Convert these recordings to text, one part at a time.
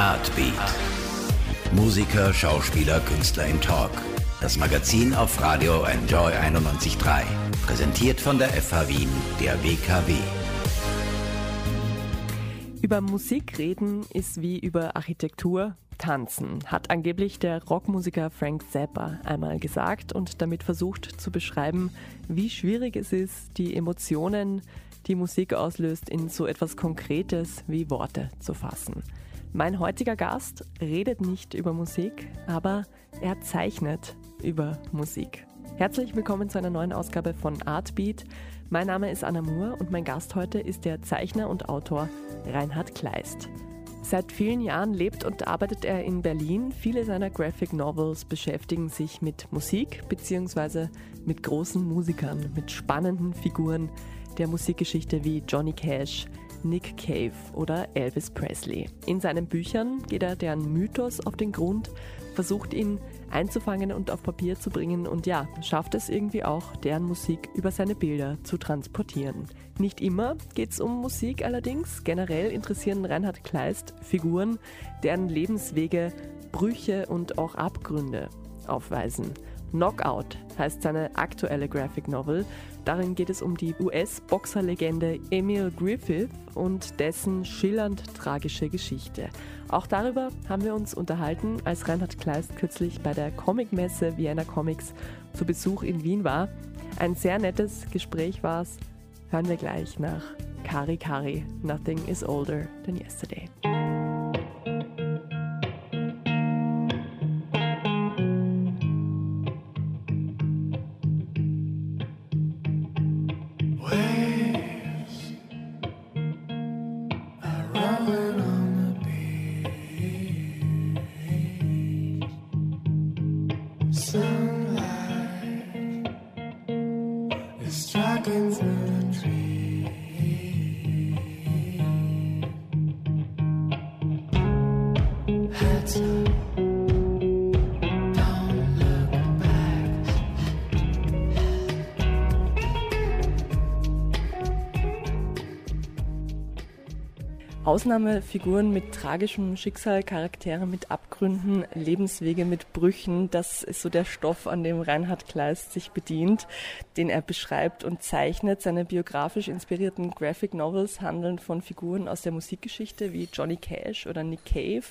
Artbeat. Musiker, Schauspieler, Künstler im Talk. Das Magazin auf Radio Enjoy 91.3. Präsentiert von der FH Wien, der WKW. Über Musik reden ist wie über Architektur tanzen, hat angeblich der Rockmusiker Frank Zappa einmal gesagt und damit versucht zu beschreiben, wie schwierig es ist, die Emotionen, die Musik auslöst, in so etwas Konkretes wie Worte zu fassen. Mein heutiger Gast redet nicht über Musik, aber er zeichnet über Musik. Herzlich willkommen zu einer neuen Ausgabe von Artbeat. Mein Name ist Anna Moore und mein Gast heute ist der Zeichner und Autor Reinhard Kleist. Seit vielen Jahren lebt und arbeitet er in Berlin. Viele seiner Graphic Novels beschäftigen sich mit Musik bzw. mit großen Musikern, mit spannenden Figuren der Musikgeschichte wie Johnny Cash, Nick Cave oder Elvis Presley. In seinen Büchern geht er deren Mythos auf den Grund, versucht ihn einzufangen und auf Papier zu bringen und ja, schafft es irgendwie auch, deren Musik über seine Bilder zu transportieren. Nicht immer geht es um Musik allerdings. Generell interessieren Reinhard Kleist Figuren, deren Lebenswege Brüche und auch Abgründe aufweisen. Knockout heißt seine aktuelle Graphic Novel. Darin geht es um die US-Boxerlegende Emil Griffith und dessen schillernd tragische Geschichte. Auch darüber haben wir uns unterhalten, als Reinhard Kleist kürzlich bei der Comicmesse Vienna Comics zu Besuch in Wien war. Ein sehr nettes Gespräch war es. Hören wir gleich nach Kari Kari, Nothing is Older Than Yesterday. Ausnahmefiguren mit tragischem Schicksal, Charaktere mit Abgründen, Lebenswege mit Brüchen, das ist so der Stoff, an dem Reinhard Kleist sich bedient, den er beschreibt und zeichnet. Seine biografisch inspirierten Graphic Novels handeln von Figuren aus der Musikgeschichte wie Johnny Cash oder Nick Cave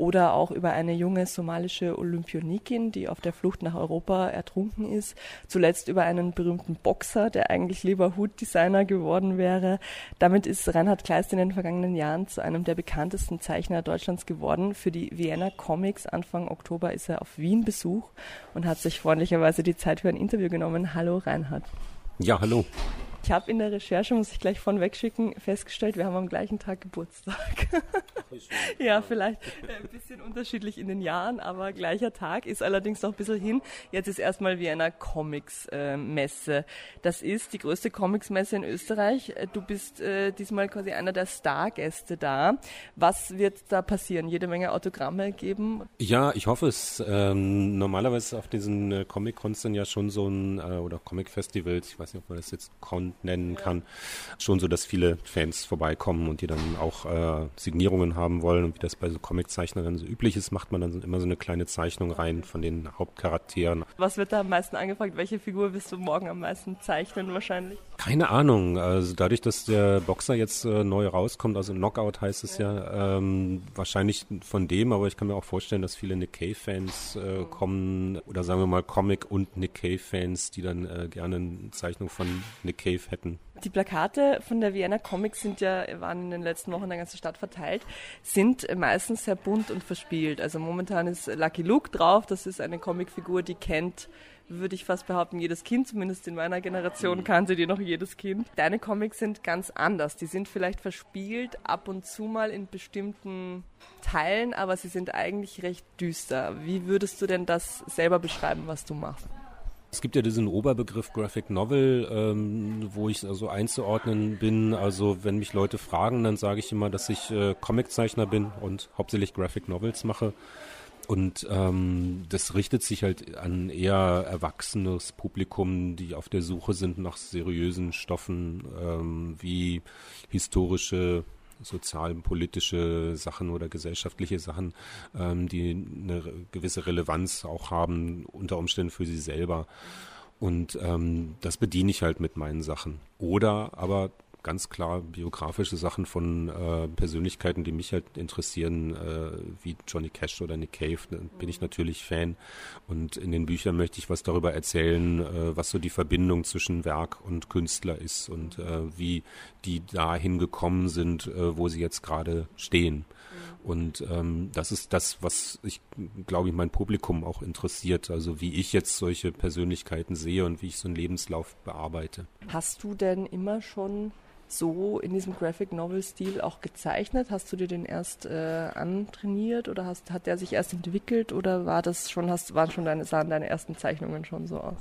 oder auch über eine junge somalische Olympionikin, die auf der Flucht nach Europa ertrunken ist. Zuletzt über einen berühmten Boxer, der eigentlich lieber Hutdesigner geworden wäre. Damit ist Reinhard Kleist in den vergangenen Jahren zu einem der bekanntesten Zeichner Deutschlands geworden. Für die Vienna Comics Anfang Oktober ist er auf Wien Besuch und hat sich freundlicherweise die Zeit für ein Interview genommen. Hallo Reinhard. Ja, hallo. Ich habe in der Recherche, muss ich gleich vorneweg schicken, festgestellt, wir haben am gleichen Tag Geburtstag. ja, vielleicht ein bisschen unterschiedlich in den Jahren, aber gleicher Tag ist allerdings noch ein bisschen hin. Jetzt ist erstmal Vienna Comics äh, Messe. Das ist die größte Comics Messe in Österreich. Du bist äh, diesmal quasi einer der Stargäste da. Was wird da passieren? Jede Menge Autogramme geben? Ja, ich hoffe es. Ähm, normalerweise auf diesen äh, Comic-Cons ja schon so ein, äh, oder Comic-Festivals, ich weiß nicht, ob man das jetzt Con nennen kann. Schon so, dass viele Fans vorbeikommen und die dann auch äh, Signierungen haben wollen. Und wie das bei so Comiczeichnerinnen so üblich ist, macht man dann immer so eine kleine Zeichnung rein von den Hauptcharakteren. Was wird da am meisten angefragt? Welche Figur wirst du morgen am meisten zeichnen wahrscheinlich? Keine Ahnung. Also dadurch, dass der Boxer jetzt äh, neu rauskommt, also Knockout heißt es ja, ähm, wahrscheinlich von dem, aber ich kann mir auch vorstellen, dass viele Nick Cave-Fans äh, kommen oder sagen wir mal Comic- und Nick Cave-Fans, die dann äh, gerne eine Zeichnung von Nick Cave hätten. Die Plakate von der Vienna Comics sind ja, waren in den letzten Wochen in der ganzen Stadt verteilt, sind meistens sehr bunt und verspielt. Also momentan ist Lucky Luke drauf, das ist eine Comicfigur, die kennt würde ich fast behaupten, jedes Kind, zumindest in meiner Generation mhm. kannte die noch jedes Kind. Deine Comics sind ganz anders. Die sind vielleicht verspielt, ab und zu mal in bestimmten Teilen, aber sie sind eigentlich recht düster. Wie würdest du denn das selber beschreiben, was du machst? Es gibt ja diesen Oberbegriff Graphic Novel, ähm, wo ich also einzuordnen bin. Also wenn mich Leute fragen, dann sage ich immer, dass ich äh, Comiczeichner bin und hauptsächlich Graphic Novels mache. Und ähm, das richtet sich halt an eher erwachsenes Publikum, die auf der Suche sind nach seriösen Stoffen ähm, wie historische sozialpolitische Sachen oder gesellschaftliche Sachen, ähm, die eine gewisse Relevanz auch haben, unter Umständen für sie selber. Und ähm, das bediene ich halt mit meinen Sachen. Oder aber ganz klar biografische Sachen von äh, Persönlichkeiten, die mich halt interessieren, äh, wie Johnny Cash oder Nick Cave, da bin ich natürlich Fan. Und in den Büchern möchte ich was darüber erzählen, äh, was so die Verbindung zwischen Werk und Künstler ist und äh, wie die dahin gekommen sind, äh, wo sie jetzt gerade stehen. Und ähm, das ist das, was ich, glaube ich, mein Publikum auch interessiert. Also wie ich jetzt solche Persönlichkeiten sehe und wie ich so einen Lebenslauf bearbeite. Hast du denn immer schon so in diesem Graphic Novel Stil auch gezeichnet? Hast du dir den erst äh, antrainiert oder hast, hat der sich erst entwickelt oder war das schon, hast, waren schon deine, sahen deine ersten Zeichnungen schon so aus?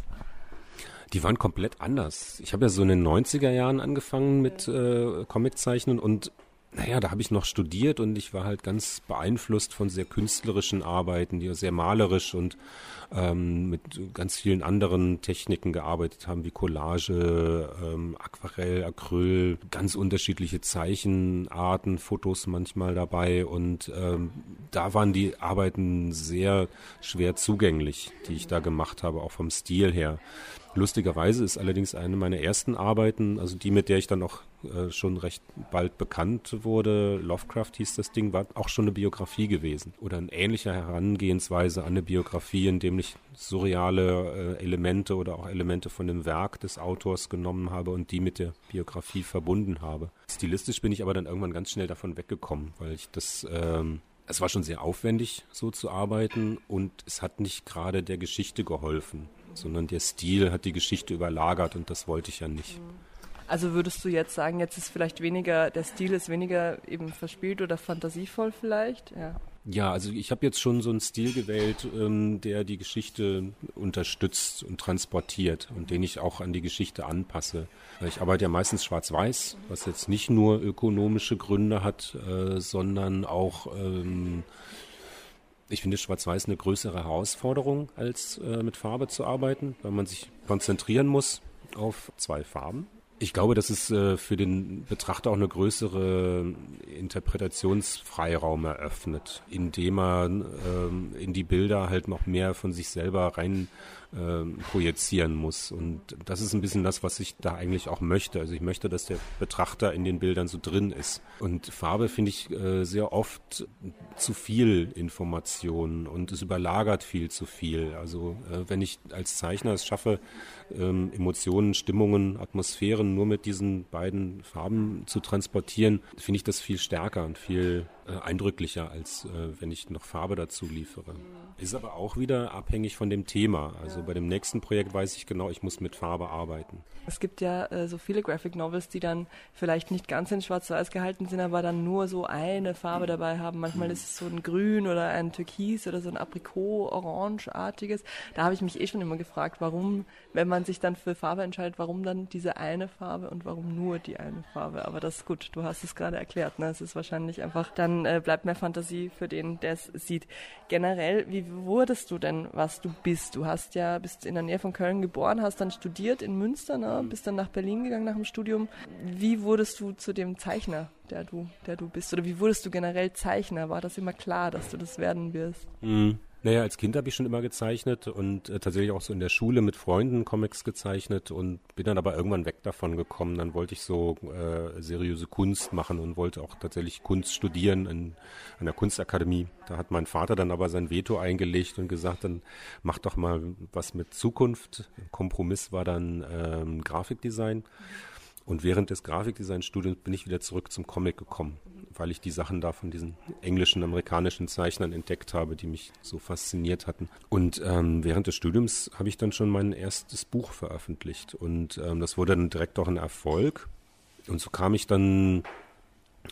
Die waren komplett anders. Ich habe ja so in den 90er Jahren angefangen mit äh, Comiczeichnen und naja, da habe ich noch studiert und ich war halt ganz beeinflusst von sehr künstlerischen Arbeiten, die sehr malerisch und ähm, mit ganz vielen anderen Techniken gearbeitet haben, wie Collage, ähm, Aquarell, Acryl, ganz unterschiedliche Zeichenarten, Fotos manchmal dabei und ähm, da waren die Arbeiten sehr schwer zugänglich, die ich da gemacht habe, auch vom Stil her. Lustigerweise ist allerdings eine meiner ersten Arbeiten, also die, mit der ich dann auch äh, schon recht bald bekannt wurde, Lovecraft hieß das Ding, war auch schon eine Biografie gewesen. Oder eine ähnliche Herangehensweise an eine Biografie, in dem ich surreale äh, Elemente oder auch Elemente von dem Werk des Autors genommen habe und die mit der Biografie verbunden habe. Stilistisch bin ich aber dann irgendwann ganz schnell davon weggekommen, weil ich das ähm, es war schon sehr aufwendig, so zu arbeiten und es hat nicht gerade der Geschichte geholfen sondern der Stil hat die Geschichte überlagert und das wollte ich ja nicht. Also würdest du jetzt sagen, jetzt ist vielleicht weniger, der Stil ist weniger eben verspielt oder fantasievoll vielleicht? Ja. Ja, also ich habe jetzt schon so einen Stil gewählt, ähm, der die Geschichte unterstützt und transportiert und den ich auch an die Geschichte anpasse. Ich arbeite ja meistens schwarz-weiß, was jetzt nicht nur ökonomische Gründe hat, äh, sondern auch ähm, ich finde Schwarz-Weiß eine größere Herausforderung, als äh, mit Farbe zu arbeiten, weil man sich konzentrieren muss auf zwei Farben. Ich glaube, dass es äh, für den Betrachter auch eine größere Interpretationsfreiraum eröffnet, indem er ähm, in die Bilder halt noch mehr von sich selber rein äh, projizieren muss. Und das ist ein bisschen das, was ich da eigentlich auch möchte. Also ich möchte, dass der Betrachter in den Bildern so drin ist. Und Farbe finde ich äh, sehr oft zu viel Information und es überlagert viel zu viel. Also äh, wenn ich als Zeichner es schaffe, ähm, Emotionen, Stimmungen, Atmosphären nur mit diesen beiden Farben zu transportieren, finde ich das viel stärker und viel äh, eindrücklicher, als äh, wenn ich noch Farbe dazu liefere. Ist aber auch wieder abhängig von dem Thema. Also bei dem nächsten Projekt weiß ich genau, ich muss mit Farbe arbeiten. Es gibt ja äh, so viele Graphic Novels, die dann vielleicht nicht ganz in Schwarz-Weiß gehalten sind, aber dann nur so eine Farbe dabei haben. Manchmal ist es so ein Grün oder ein Türkis oder so ein Aprikot-Orange-artiges. Da habe ich mich eh schon immer gefragt, warum, wenn man sich dann für Farbe entscheidet, warum dann diese eine Farbe und warum nur die eine Farbe. Aber das ist gut, du hast es gerade erklärt. Ne? Es ist wahrscheinlich einfach dann äh, bleibt mehr Fantasie für den, der es sieht. Generell, wie wurdest du denn, was du bist? Du hast ja, bist in der Nähe von Köln geboren, hast dann studiert in Münster, ne? bist dann nach Berlin gegangen nach dem Studium. Wie wurdest du zu dem Zeichner, der du, der du bist? Oder wie wurdest du generell Zeichner? War das immer klar, dass du das werden wirst? Mhm. Naja, als Kind habe ich schon immer gezeichnet und äh, tatsächlich auch so in der Schule mit Freunden Comics gezeichnet und bin dann aber irgendwann weg davon gekommen. Dann wollte ich so äh, seriöse Kunst machen und wollte auch tatsächlich Kunst studieren in, an der Kunstakademie. Da hat mein Vater dann aber sein Veto eingelegt und gesagt, dann mach doch mal was mit Zukunft. Kompromiss war dann ähm, Grafikdesign. Und während des Grafikdesignstudiums bin ich wieder zurück zum Comic gekommen weil ich die Sachen da von diesen englischen, amerikanischen Zeichnern entdeckt habe, die mich so fasziniert hatten. Und ähm, während des Studiums habe ich dann schon mein erstes Buch veröffentlicht und ähm, das wurde dann direkt auch ein Erfolg. Und so kam ich dann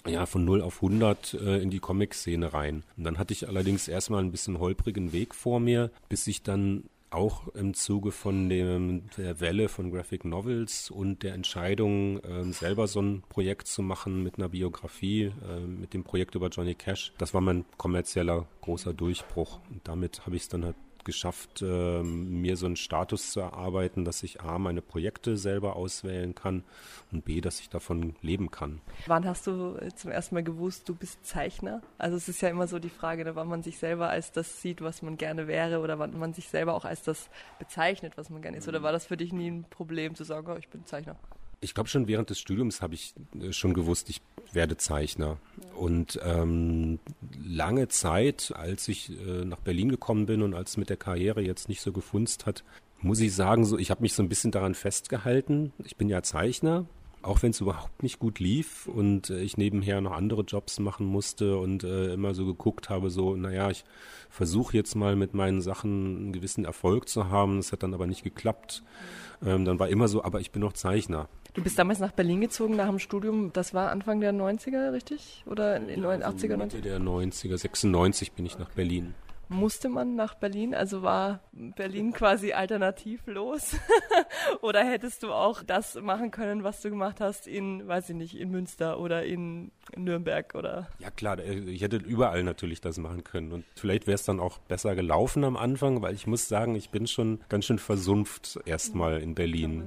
ja, von 0 auf 100 äh, in die Comic-Szene rein. Und dann hatte ich allerdings erstmal ein bisschen holprigen Weg vor mir, bis ich dann auch im Zuge von dem, der Welle von Graphic Novels und der Entscheidung, ähm, selber so ein Projekt zu machen mit einer Biografie, äh, mit dem Projekt über Johnny Cash. Das war mein kommerzieller großer Durchbruch. Und damit habe ich es dann halt geschafft, äh, mir so einen Status zu erarbeiten, dass ich A, meine Projekte selber auswählen kann und B, dass ich davon leben kann. Wann hast du zum ersten Mal gewusst, du bist Zeichner? Also es ist ja immer so die Frage, ne, wann man sich selber als das sieht, was man gerne wäre oder wann man sich selber auch als das bezeichnet, was man gerne ist. Oder war das für dich nie ein Problem zu sagen, oh, ich bin Zeichner? Ich glaube schon während des Studiums habe ich äh, schon gewusst, ich werde Zeichner. Und ähm, lange Zeit, als ich äh, nach Berlin gekommen bin und als es mit der Karriere jetzt nicht so gefunzt hat, muss ich sagen, so ich habe mich so ein bisschen daran festgehalten. Ich bin ja Zeichner, auch wenn es überhaupt nicht gut lief und äh, ich nebenher noch andere Jobs machen musste und äh, immer so geguckt habe, so, naja, ich versuche jetzt mal mit meinen Sachen einen gewissen Erfolg zu haben. Das hat dann aber nicht geklappt. Ähm, dann war immer so, aber ich bin noch Zeichner. Du bist damals nach Berlin gezogen nach dem Studium, das war Anfang der 90er, richtig? Oder in den ja, 80er? Also Mitte der 90er, 96 bin ich nach Berlin musste man nach Berlin? Also war Berlin quasi alternativlos? oder hättest du auch das machen können, was du gemacht hast in, weiß ich nicht, in Münster oder in Nürnberg oder? Ja klar, äh, ich hätte überall natürlich das machen können. Und vielleicht wäre es dann auch besser gelaufen am Anfang, weil ich muss sagen, ich bin schon ganz schön versumpft erstmal in Berlin.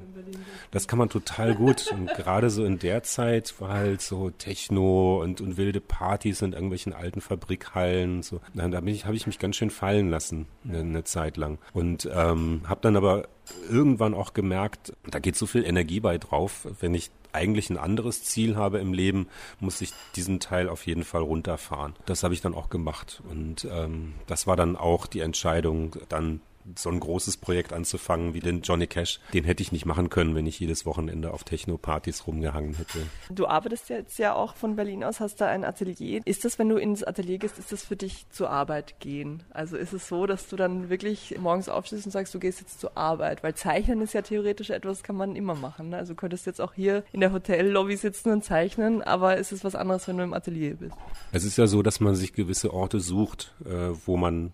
Das kann man total gut. Und gerade so in der Zeit war halt so Techno und, und wilde Partys in irgendwelchen alten Fabrikhallen. So. Da, da habe ich mich ganz ganz schön fallen lassen, eine, eine Zeit lang. Und ähm, habe dann aber irgendwann auch gemerkt, da geht so viel Energie bei drauf, wenn ich eigentlich ein anderes Ziel habe im Leben, muss ich diesen Teil auf jeden Fall runterfahren. Das habe ich dann auch gemacht. Und ähm, das war dann auch die Entscheidung, dann so ein großes Projekt anzufangen wie den Johnny Cash, den hätte ich nicht machen können, wenn ich jedes Wochenende auf Techno-Partys rumgehangen hätte. Du arbeitest jetzt ja auch von Berlin aus, hast da ein Atelier. Ist das, wenn du ins Atelier gehst, ist das für dich zur Arbeit gehen? Also ist es so, dass du dann wirklich morgens aufstehst und sagst, du gehst jetzt zur Arbeit? Weil Zeichnen ist ja theoretisch etwas, kann man immer machen. Ne? Also du könntest jetzt auch hier in der Hotellobby sitzen und zeichnen, aber ist es was anderes, wenn du im Atelier bist? Es ist ja so, dass man sich gewisse Orte sucht, äh, wo man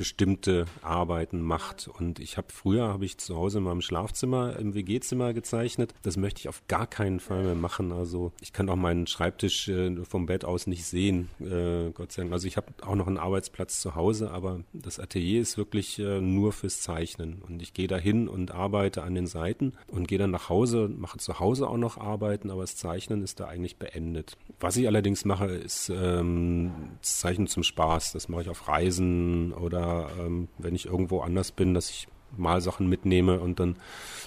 bestimmte Arbeiten macht. Und ich habe früher, habe ich zu Hause in meinem Schlafzimmer, im WG-Zimmer gezeichnet. Das möchte ich auf gar keinen Fall mehr machen. Also ich kann auch meinen Schreibtisch äh, vom Bett aus nicht sehen, äh, Gott sei Dank. Also ich habe auch noch einen Arbeitsplatz zu Hause, aber das Atelier ist wirklich äh, nur fürs Zeichnen. Und ich gehe dahin und arbeite an den Seiten und gehe dann nach Hause, mache zu Hause auch noch Arbeiten, aber das Zeichnen ist da eigentlich beendet. Was ich allerdings mache, ist ähm, Zeichnen zum Spaß. Das mache ich auf Reisen oder ähm, wenn ich irgendwo anders bin, dass ich mal Sachen mitnehme und dann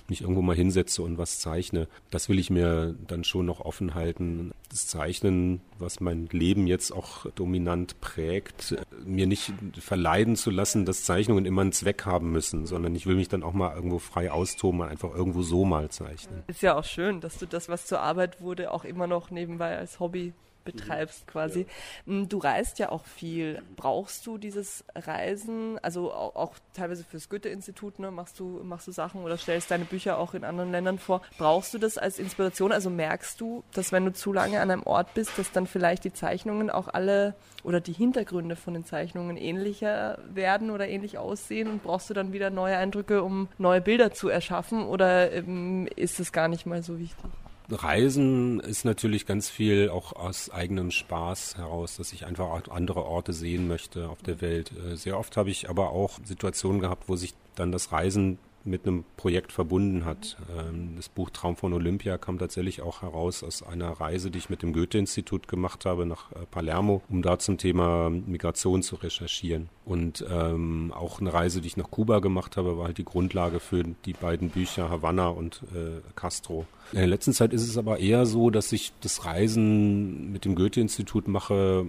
mich irgendwo mal hinsetze und was zeichne. Das will ich mir dann schon noch offen halten. Das Zeichnen, was mein Leben jetzt auch dominant prägt, mir nicht verleiden zu lassen, dass Zeichnungen immer einen Zweck haben müssen, sondern ich will mich dann auch mal irgendwo frei austoben und einfach irgendwo so mal zeichnen. Ist ja auch schön, dass du das, was zur Arbeit wurde, auch immer noch nebenbei als Hobby betreibst quasi. Ja. Mm, du reist ja auch viel. Brauchst du dieses Reisen, also auch, auch teilweise fürs Goethe-Institut, ne, machst du, machst du Sachen oder stellst deine Bücher auch in anderen Ländern vor. Brauchst du das als Inspiration? Also merkst du, dass wenn du zu lange an einem Ort bist, dass dann vielleicht die Zeichnungen auch alle oder die Hintergründe von den Zeichnungen ähnlicher werden oder ähnlich aussehen und brauchst du dann wieder neue Eindrücke, um neue Bilder zu erschaffen oder ähm, ist es gar nicht mal so wichtig? Reisen ist natürlich ganz viel auch aus eigenem Spaß heraus, dass ich einfach andere Orte sehen möchte auf der Welt. Äh, sehr oft habe ich aber auch Situationen gehabt, wo sich dann das Reisen mit einem Projekt verbunden hat. Ähm, das Buch Traum von Olympia kam tatsächlich auch heraus aus einer Reise, die ich mit dem Goethe-Institut gemacht habe nach äh, Palermo, um da zum Thema Migration zu recherchieren. Und ähm, auch eine Reise, die ich nach Kuba gemacht habe, war halt die Grundlage für die beiden Bücher Havanna und äh, Castro. In der letzten Zeit ist es aber eher so, dass ich das Reisen mit dem Goethe-Institut mache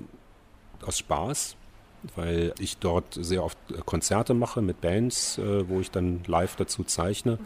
aus Spaß weil ich dort sehr oft äh, Konzerte mache mit Bands, äh, wo ich dann live dazu zeichne.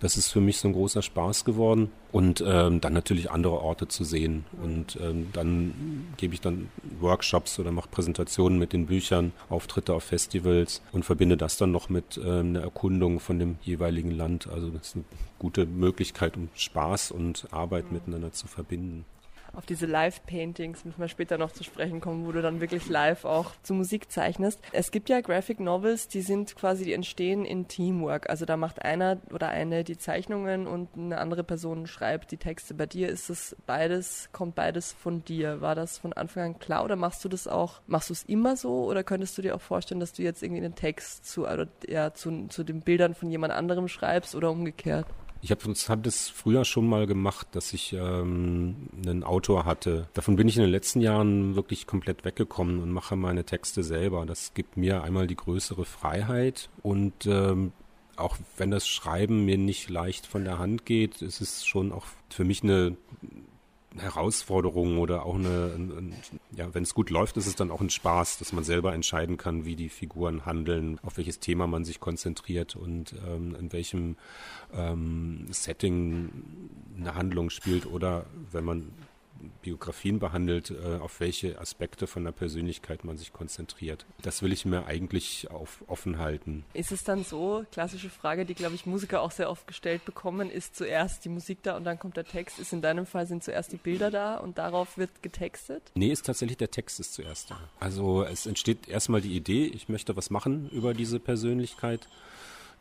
Das ist für mich so ein großer Spaß geworden. Und ähm, dann natürlich andere Orte zu sehen. Und ähm, dann gebe ich dann Workshops oder mache Präsentationen mit den Büchern, Auftritte auf Festivals und verbinde das dann noch mit ähm, einer Erkundung von dem jeweiligen Land. Also das ist eine gute Möglichkeit, um Spaß und Arbeit miteinander zu verbinden. Auf diese Live-Paintings müssen wir später noch zu sprechen kommen, wo du dann wirklich live auch zu Musik zeichnest. Es gibt ja Graphic Novels, die sind quasi, die entstehen in Teamwork. Also da macht einer oder eine die Zeichnungen und eine andere Person schreibt die Texte. Bei dir ist es beides, kommt beides von dir. War das von Anfang an klar oder machst du das auch, machst du es immer so oder könntest du dir auch vorstellen, dass du jetzt irgendwie einen Text zu, oder, ja, zu, zu den Bildern von jemand anderem schreibst oder umgekehrt? Ich habe hab das früher schon mal gemacht, dass ich ähm, einen Autor hatte. Davon bin ich in den letzten Jahren wirklich komplett weggekommen und mache meine Texte selber. Das gibt mir einmal die größere Freiheit und ähm, auch wenn das Schreiben mir nicht leicht von der Hand geht, ist es schon auch für mich eine Herausforderung oder auch eine, ein, ja, wenn es gut läuft, ist es dann auch ein Spaß, dass man selber entscheiden kann, wie die Figuren handeln, auf welches Thema man sich konzentriert und ähm, in welchem ähm, Setting eine Handlung spielt oder wenn man Biografien behandelt, äh, auf welche Aspekte von der Persönlichkeit man sich konzentriert. Das will ich mir eigentlich auf offen halten. Ist es dann so, klassische Frage, die, glaube ich, Musiker auch sehr oft gestellt bekommen, ist zuerst die Musik da und dann kommt der Text. Ist in deinem Fall sind zuerst die Bilder da und darauf wird getextet? Nee, ist tatsächlich der Text ist zuerst da. Also es entsteht erstmal die Idee, ich möchte was machen über diese Persönlichkeit.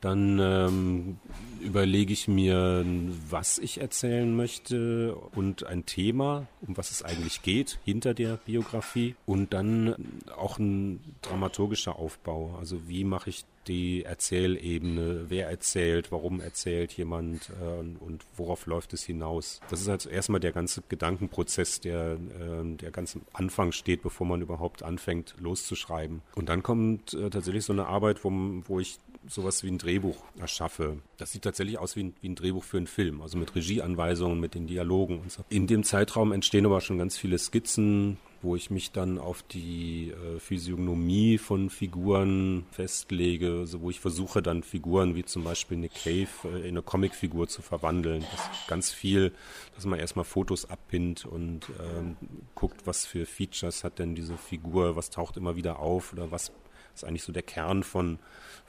Dann ähm, überlege ich mir, was ich erzählen möchte und ein Thema, um was es eigentlich geht, hinter der Biografie. Und dann auch ein dramaturgischer Aufbau. Also wie mache ich die Erzählebene, wer erzählt, warum erzählt jemand äh, und worauf läuft es hinaus. Das ist also erstmal der ganze Gedankenprozess, der, äh, der ganz am Anfang steht, bevor man überhaupt anfängt loszuschreiben. Und dann kommt äh, tatsächlich so eine Arbeit, wo, wo ich sowas wie ein Drehbuch erschaffe. Das sieht tatsächlich aus wie ein, wie ein Drehbuch für einen Film, also mit Regieanweisungen, mit den Dialogen und so. In dem Zeitraum entstehen aber schon ganz viele Skizzen, wo ich mich dann auf die äh, Physiognomie von Figuren festlege, also wo ich versuche dann Figuren wie zum Beispiel Nick Cave äh, in eine Comicfigur zu verwandeln. Das ist ganz viel, dass man erstmal Fotos abpinnt und ähm, guckt, was für Features hat denn diese Figur, was taucht immer wieder auf oder was ist eigentlich so der Kern von,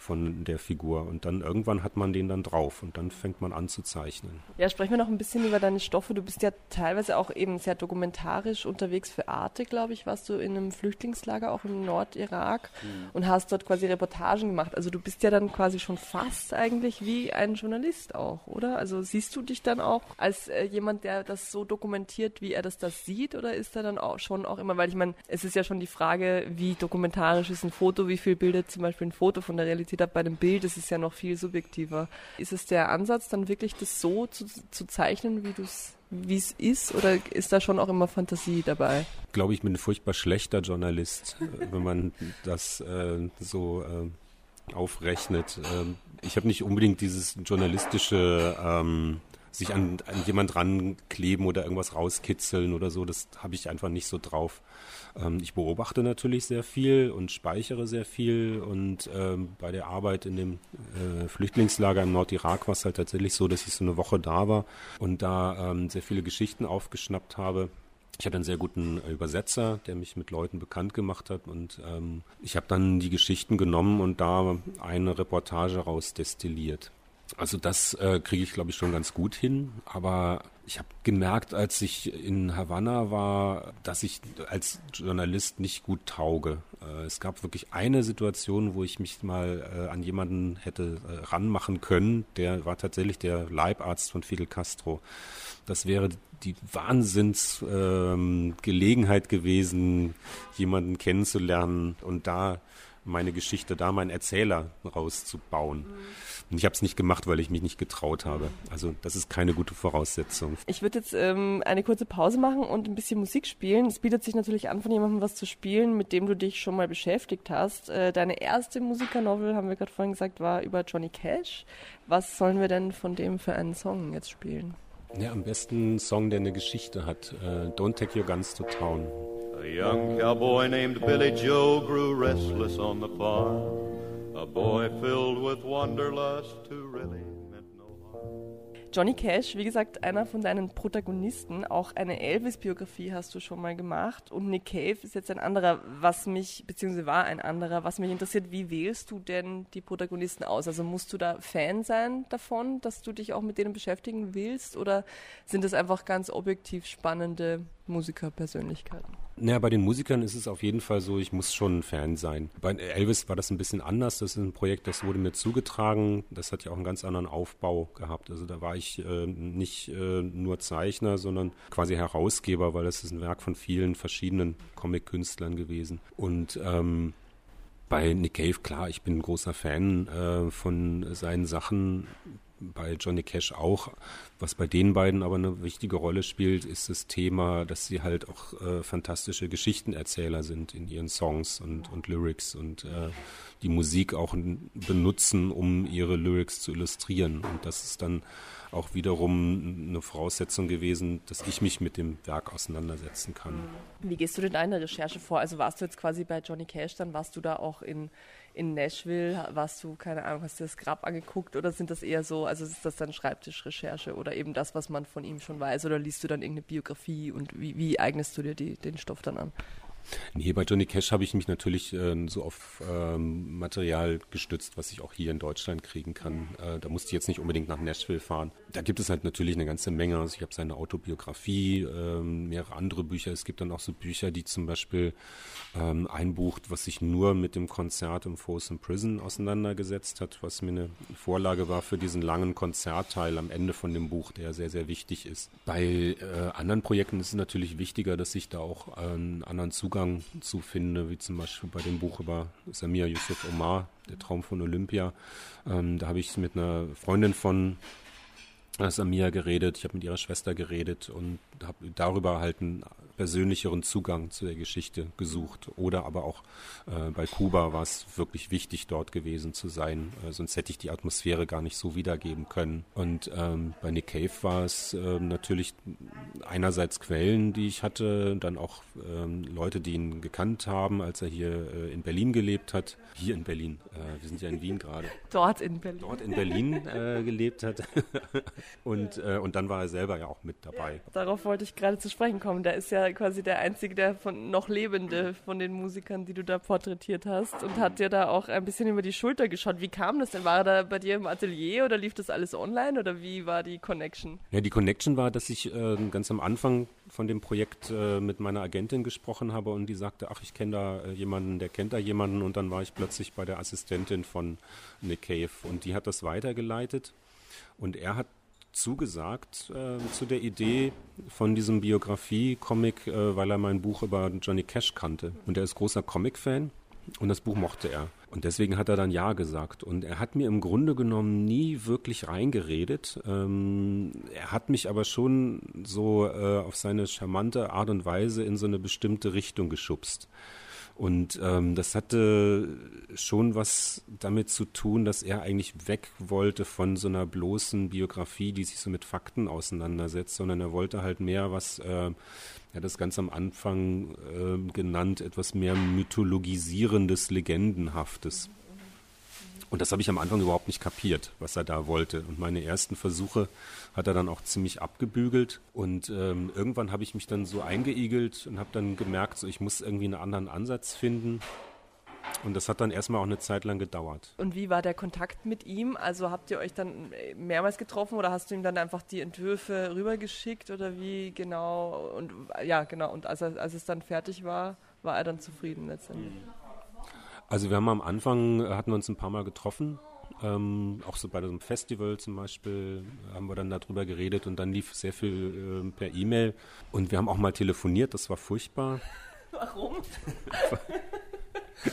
von der Figur. Und dann irgendwann hat man den dann drauf und dann fängt man an zu zeichnen. Ja, sprechen wir noch ein bisschen über deine Stoffe. Du bist ja teilweise auch eben sehr dokumentarisch unterwegs für Arte, glaube ich, warst du in einem Flüchtlingslager auch im Nordirak mhm. und hast dort quasi Reportagen gemacht. Also du bist ja dann quasi schon fast eigentlich wie ein Journalist auch, oder? Also siehst du dich dann auch als äh, jemand, der das so dokumentiert, wie er das das sieht, oder ist er dann auch schon auch immer, weil ich meine, es ist ja schon die Frage, wie dokumentarisch ist ein Foto, wie viel bildet zum Beispiel ein Foto von der Realität ab. Bei einem Bild ist es ja noch viel subjektiver. Ist es der Ansatz, dann wirklich das so zu, zu zeichnen, wie du es wie es ist oder ist da schon auch immer Fantasie dabei? Ich glaube, ich bin ein furchtbar schlechter Journalist, äh, wenn man das äh, so äh, aufrechnet. Ähm, ich habe nicht unbedingt dieses journalistische ähm, sich an, an jemand rankleben oder irgendwas rauskitzeln oder so, das habe ich einfach nicht so drauf. Ähm, ich beobachte natürlich sehr viel und speichere sehr viel und ähm, bei der Arbeit in dem äh, Flüchtlingslager im Nordirak war es halt tatsächlich so, dass ich so eine Woche da war und da ähm, sehr viele Geschichten aufgeschnappt habe. Ich hatte einen sehr guten Übersetzer, der mich mit Leuten bekannt gemacht hat und ähm, ich habe dann die Geschichten genommen und da eine Reportage rausdestilliert. Also das äh, kriege ich, glaube ich, schon ganz gut hin. Aber ich habe gemerkt, als ich in Havanna war, dass ich als Journalist nicht gut tauge. Äh, es gab wirklich eine Situation, wo ich mich mal äh, an jemanden hätte äh, ranmachen können. Der war tatsächlich der Leibarzt von Fidel Castro. Das wäre die Wahnsinnsgelegenheit ähm, gewesen, jemanden kennenzulernen und da meine Geschichte, da meinen Erzähler rauszubauen. Mhm. Und ich habe es nicht gemacht, weil ich mich nicht getraut habe. Also das ist keine gute Voraussetzung. Ich würde jetzt ähm, eine kurze Pause machen und ein bisschen Musik spielen. Es bietet sich natürlich an, von jemandem was zu spielen, mit dem du dich schon mal beschäftigt hast. Äh, deine erste Musikernovel, haben wir gerade vorhin gesagt, war über Johnny Cash. Was sollen wir denn von dem für einen Song jetzt spielen? Ja, am besten ein Song, der eine Geschichte hat. Uh, Don't Take Your Guns to Town. A young cowboy named Billy Joe grew restless on the farm. A boy filled with wanderlust who really meant no harm. Johnny Cash, wie gesagt, einer von deinen Protagonisten. Auch eine Elvis-Biografie hast du schon mal gemacht. Und Nick Cave ist jetzt ein anderer, was mich, beziehungsweise war ein anderer, was mich interessiert. Wie wählst du denn die Protagonisten aus? Also musst du da Fan sein davon, dass du dich auch mit denen beschäftigen willst? Oder sind das einfach ganz objektiv spannende Musikerpersönlichkeiten? Naja, bei den Musikern ist es auf jeden Fall so, ich muss schon ein Fan sein. Bei Elvis war das ein bisschen anders. Das ist ein Projekt, das wurde mir zugetragen. Das hat ja auch einen ganz anderen Aufbau gehabt. Also da war ich äh, nicht äh, nur Zeichner, sondern quasi Herausgeber, weil das ist ein Werk von vielen verschiedenen Comic-Künstlern gewesen. Und ähm, bei Nick Cave, klar, ich bin ein großer Fan äh, von seinen Sachen bei Johnny Cash auch. Was bei den beiden aber eine wichtige Rolle spielt, ist das Thema, dass sie halt auch äh, fantastische Geschichtenerzähler sind in ihren Songs und, und Lyrics und äh, die Musik auch benutzen, um ihre Lyrics zu illustrieren. Und das ist dann auch wiederum eine Voraussetzung gewesen, dass ich mich mit dem Werk auseinandersetzen kann. Wie gehst du denn deine Recherche vor? Also warst du jetzt quasi bei Johnny Cash, dann warst du da auch in in Nashville warst du, keine Ahnung, hast du das Grab angeguckt oder sind das eher so, also ist das dann Schreibtischrecherche oder eben das, was man von ihm schon weiß oder liest du dann irgendeine Biografie und wie, wie eignest du dir die, den Stoff dann an? Nee, bei Johnny Cash habe ich mich natürlich äh, so auf ähm, Material gestützt, was ich auch hier in Deutschland kriegen kann. Äh, da musste ich jetzt nicht unbedingt nach Nashville fahren. Da gibt es halt natürlich eine ganze Menge. Also ich habe seine Autobiografie, äh, mehrere andere Bücher. Es gibt dann auch so Bücher, die zum Beispiel ähm, ein Buch, was sich nur mit dem Konzert im Folsom Prison auseinandergesetzt hat, was mir eine Vorlage war für diesen langen Konzertteil am Ende von dem Buch, der sehr, sehr wichtig ist. Bei äh, anderen Projekten ist es natürlich wichtiger, dass ich da auch einen anderen Zugang Zugang zu finde, wie zum Beispiel bei dem Buch über Samir Yusuf Omar, Der Traum von Olympia. Ähm, da habe ich mit einer Freundin von Samia geredet, ich habe mit ihrer Schwester geredet und habe darüber halt einen persönlicheren Zugang zu der Geschichte gesucht. Oder aber auch äh, bei Kuba war es wirklich wichtig, dort gewesen zu sein. Äh, sonst hätte ich die Atmosphäre gar nicht so wiedergeben können. Und ähm, bei Nick Cave war es äh, natürlich einerseits Quellen, die ich hatte, dann auch ähm, Leute, die ihn gekannt haben, als er hier äh, in Berlin gelebt hat. Hier in Berlin. Äh, wir sind ja in Wien gerade. Dort in Berlin. Dort in Berlin äh, gelebt hat. und, und dann war er selber ja auch mit dabei. Darauf wollte ich gerade zu sprechen kommen. Da ist ja quasi der einzige, der von noch lebende von den Musikern, die du da porträtiert hast und hat dir da auch ein bisschen über die Schulter geschaut. Wie kam das denn? War er da bei dir im Atelier oder lief das alles online oder wie war die Connection? Ja, die Connection war, dass ich äh, ganz am Anfang von dem Projekt äh, mit meiner Agentin gesprochen habe und die sagte, ach, ich kenne da äh, jemanden, der kennt da jemanden und dann war ich plötzlich bei der Assistentin von Nick Cave und die hat das weitergeleitet und er hat zugesagt äh, zu der Idee von diesem Biografie-Comic, äh, weil er mein Buch über Johnny Cash kannte. Und er ist großer Comic-Fan und das Buch mochte er. Und deswegen hat er dann Ja gesagt. Und er hat mir im Grunde genommen nie wirklich reingeredet. Ähm, er hat mich aber schon so äh, auf seine charmante Art und Weise in so eine bestimmte Richtung geschubst. Und ähm, das hatte schon was damit zu tun, dass er eigentlich weg wollte von so einer bloßen Biografie, die sich so mit Fakten auseinandersetzt, sondern er wollte halt mehr was, äh, er hat das ganz am Anfang äh, genannt, etwas mehr mythologisierendes, legendenhaftes. Und das habe ich am Anfang überhaupt nicht kapiert, was er da wollte. Und meine ersten Versuche hat er dann auch ziemlich abgebügelt. Und ähm, irgendwann habe ich mich dann so eingeigelt und habe dann gemerkt, so ich muss irgendwie einen anderen Ansatz finden. Und das hat dann erstmal auch eine Zeit lang gedauert. Und wie war der Kontakt mit ihm? Also habt ihr euch dann mehrmals getroffen oder hast du ihm dann einfach die Entwürfe rübergeschickt oder wie genau? Und ja, genau. Und als, er, als es dann fertig war, war er dann zufrieden letztendlich. Mhm. Also wir haben am Anfang, äh, hatten wir uns ein paar Mal getroffen, ähm, auch so bei einem Festival zum Beispiel haben wir dann darüber geredet und dann lief sehr viel äh, per E-Mail und wir haben auch mal telefoniert, das war furchtbar. Warum?